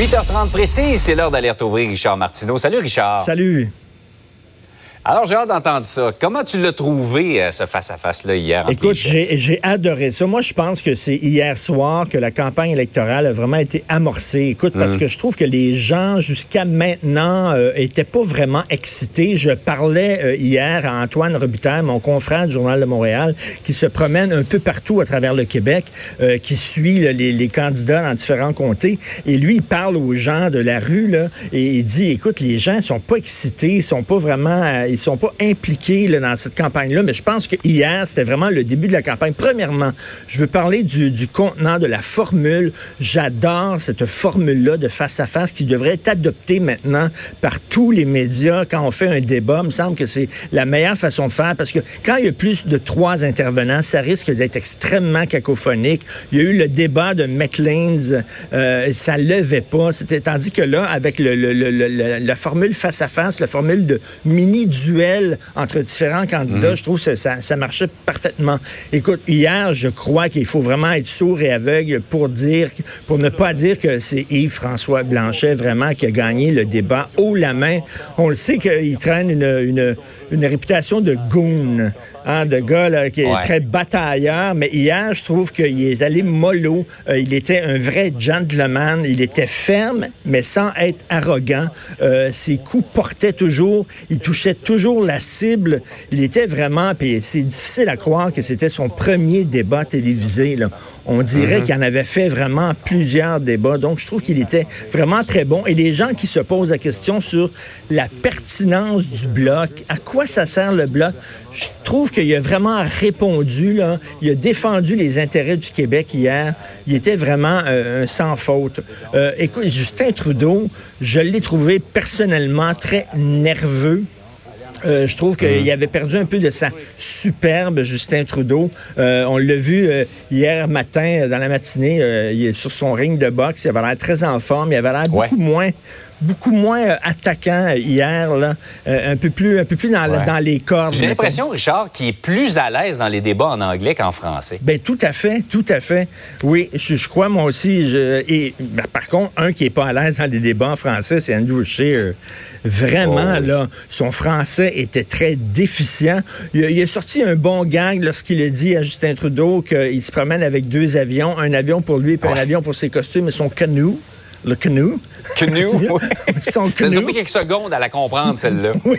8h30 précise, c'est l'heure d'alerte ouvrir Richard Martineau. Salut Richard. Salut. Alors, j'ai hâte d'entendre ça. Comment tu l'as trouvé, euh, ce face-à-face-là, hier? Écoute, j'ai adoré ça. Moi, je pense que c'est hier soir que la campagne électorale a vraiment été amorcée. Écoute, parce mm. que je trouve que les gens, jusqu'à maintenant, euh, étaient pas vraiment excités. Je parlais euh, hier à Antoine Robitaille, mon confrère du Journal de Montréal, qui se promène un peu partout à travers le Québec, euh, qui suit les, les, candidats dans différents comtés. Et lui, il parle aux gens de la rue, là, et il dit, écoute, les gens sont pas excités, ils sont pas vraiment ils sont pas impliqués là, dans cette campagne-là, mais je pense que hier, c'était vraiment le début de la campagne. Premièrement, je veux parler du, du contenant, de la formule. J'adore cette formule-là de face-à-face qui devrait être adoptée maintenant par tous les médias quand on fait un débat. Il me semble que c'est la meilleure façon de faire parce que quand il y a plus de trois intervenants, ça risque d'être extrêmement cacophonique. Il y a eu le débat de McLean's, euh, ça levait pas. C'était tandis que là, avec le, la formule face-à-face, la formule de mini duel entre différents candidats. Mhm. Je trouve que ça, ça, marchait parfaitement. Écoute, hier, je crois qu'il faut vraiment être sourd et aveugle pour dire, pour ne pas dire que c'est Yves-François Blanchet vraiment qui a gagné le débat haut la main. On le sait qu'il traîne une, une, une, réputation de goon, hein, de gars qui est très batailleur, mais hier, je trouve qu'il est allé mollo. Euh, il était un vrai gentleman. Il était ferme, mais sans être arrogant. Euh, ses coups portaient toujours. Il touchait toujours toujours la cible. Il était vraiment, puis c'est difficile à croire que c'était son premier débat télévisé. Là. On dirait mhm. qu'il en avait fait vraiment plusieurs débats. Donc, je trouve qu'il était vraiment très bon. Et les gens qui se posent la question sur la pertinence du bloc, à quoi ça sert le bloc, je trouve qu'il a vraiment répondu. Là. Il a défendu les intérêts du Québec hier. Il était vraiment euh, sans faute. Euh, écoute, Justin Trudeau, je l'ai trouvé personnellement très nerveux. Euh, je trouve qu'il mm. avait perdu un peu de sa superbe Justin Trudeau. Euh, on l'a vu euh, hier matin, dans la matinée, il est sur son ring de boxe. Il avait l'air très en forme. Il avait l'air beaucoup moins beaucoup moins euh, attaquant euh, hier, là, euh, un peu plus, un peu plus dans, dans les cordes. J'ai l'impression, Richard, qu'il est plus à l'aise dans les débats en anglais qu'en français. Ben tout à fait, tout à fait. Oui, je, crois moi aussi. Je, et ben, par contre, un qui est pas à l'aise dans les débats en français, c'est Andrew Scheer. Vraiment oh, là, son français était très déficient. Il, a sorti un bon gag lorsqu'il a dit à Justin Trudeau qu'il se promène avec deux avions, un avion pour lui et un avion pour ses costumes et son canoe le canoe. Canoe, oui. Ça nous a pris quelques secondes à la comprendre, celle-là. oui.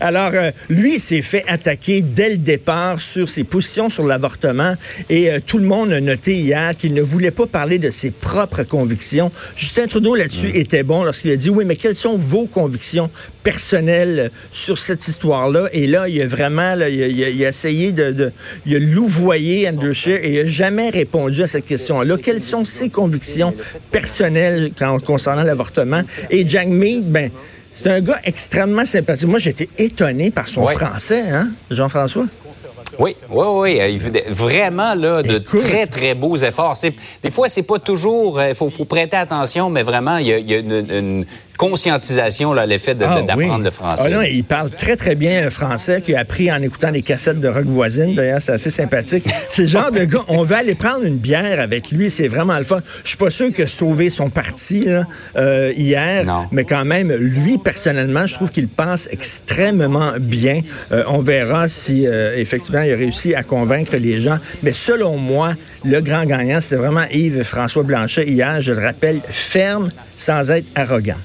Alors, euh, lui s'est fait attaquer dès le départ sur ses positions sur l'avortement et euh, tout le monde a noté hier qu'il ne voulait pas parler de ses propres convictions. Justin Trudeau, là-dessus, mm. était bon lorsqu'il a dit, oui, mais quelles sont vos convictions personnelles sur cette histoire-là? Et là, il a vraiment, il, a, essayé de, de, il a louvoyé Andrew Scheer et il n'a jamais répondu à cette question-là. Quelles sont ses convictions personnelles concernant l'avortement? Et Jack Mead, ben, c'est un gars extrêmement sympathique. Moi, j'étais étonné par son français, hein, Jean-François? Oui, oui, oui. Vraiment là, de très, très beaux efforts. Des fois, c'est pas toujours. Il euh, faut, prêter attention, mais vraiment, il y a, une, conscientisation, là, l'effet ah d'apprendre le français. Ah non, il parle très, très bien euh, français, qu'il a appris en écoutant des cassettes de rock voisine. D'ailleurs, c'est assez sympathique. C'est le genre de gars, on va aller prendre une bière avec lui, c'est vraiment le fun. Je suis pas sûr que sauver son parti là, euh, hier, mais quand même, lui, personnellement, je trouve qu'il pense extrêmement bien. Euh, on verra si, effectivement, il a réussi à convaincre les gens. Mais selon moi, le grand gagnant, c'est vraiment Yves-François Blanchet hier, je le rappelle, ferme sans être arrogant.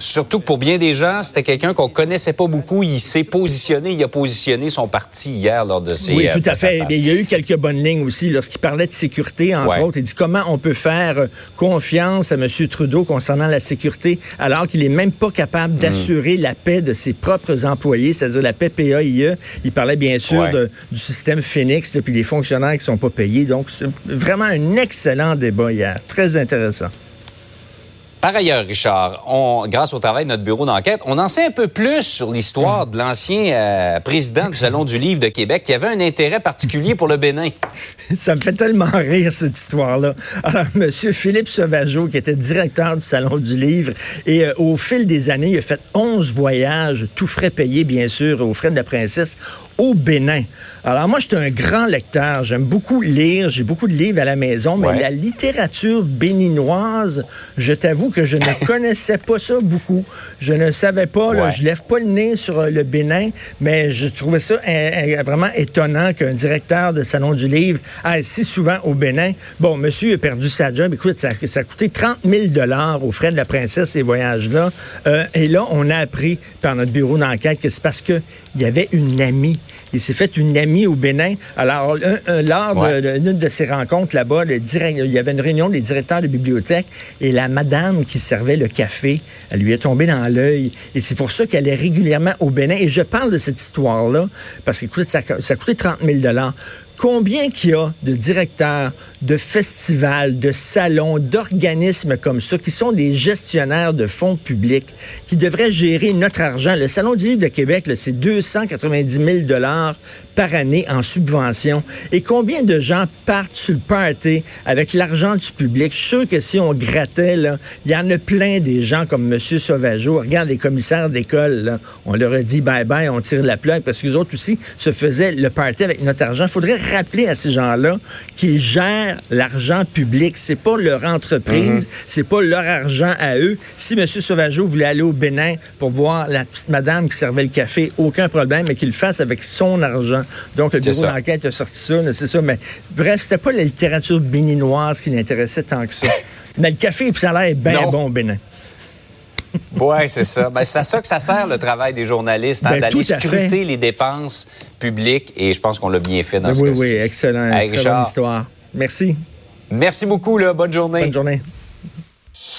Surtout que pour bien des gens, c'était quelqu'un qu'on connaissait pas beaucoup. Il s'est positionné, il a positionné son parti hier lors de ses. Oui, tout à fait. Il y a eu quelques bonnes lignes aussi lorsqu'il parlait de sécurité, entre autres. Il dit comment on peut faire confiance à M. Trudeau concernant la sécurité alors qu'il est même pas capable mm. d'assurer la paix de ses propres employés, c'est-à-dire la paix PAIE. Il parlait bien sûr du système Phoenix, puis des fonctionnaires qui sont pas payés. Donc, c'est vraiment un excellent débat hier. Très intéressant. Par ailleurs, Richard, grâce au travail de notre bureau d'enquête, on en sait un peu plus sur l'histoire de l'ancien euh, président du Salon du Livre de Québec qui avait un intérêt particulier pour le Bénin. Ça me fait tellement rire, cette histoire-là. Alors, M. Philippe Sauvageau, qui était directeur du Salon du Livre, et euh, au fil des années, il a fait 11 voyages, tout frais payés, bien sûr, aux frais de la princesse, au Bénin. Alors moi, je suis un grand lecteur. J'aime beaucoup lire. J'ai beaucoup de livres à la maison, mais la littérature béninoise, je t'avoue que je ne connaissais pas ça beaucoup. Je ne savais pas. Là, Je lève pas le nez sur euh, le Bénin, mais je trouvais ça vraiment étonnant qu'un directeur de salon du livre aille si souvent au Bénin. Bon, monsieur a perdu sa job. Écoute, ça, ça a coûté 30 000 dollars aux frais de la princesse ces voyages-là. Euh, et là, on a appris par notre bureau d'enquête que c'est parce qu'il y avait une amie il s'est fait une amie au Bénin. Alors, lors d'une de, ces rencontres là-bas, il y avait une réunion des directeurs de bibliothèque et la madame qui servait le café, elle lui est tombée dans l'œil. Et c'est pour ça qu'elle est régulièrement au Bénin. Et je parle de cette histoire-là parce que ça, ça a coûté 30 000 Combien qu'il y a de directeurs de festivals, de salons, d'organismes comme ça, qui sont des gestionnaires de fonds publics, qui devraient gérer notre argent. Le Salon du livre de Québec, c'est 290 000 dollars par année en subvention. Et combien de gens partent sur le party avec l'argent du public? Je suis que si on grattait, il y en a plein des gens comme M. Sauvageau. Regarde les commissaires d'école, on leur a dit bye-bye, on tire la plaque parce que autres aussi se faisaient le party avec notre argent. Il faudrait rappeler à ces gens-là qu'ils gèrent l'argent public. C'est pas leur entreprise, mhm. c'est pas leur argent à eux. Si M. Sauvageau voulait aller au Bénin pour voir la petite madame qui servait le café, aucun problème, mais qu'il le fasse avec son argent. Donc, le bureau d'enquête a sorti ça, c'est ça. Mais bref, c'était pas la littérature béninoise qui l'intéressait tant que ça. mais le café, puis ça a l'air bien bon au Bénin. Oui, c'est ça. Ben, c'est à ça que ça sert le travail des journalistes, hein, ben, d'aller scruter les dépenses publiques et je pense qu'on l'a bien fait dans ben, ce. Oui, oui, excellent. Très bonne histoire. Merci. Merci beaucoup, là. Bonne journée. Bonne journée.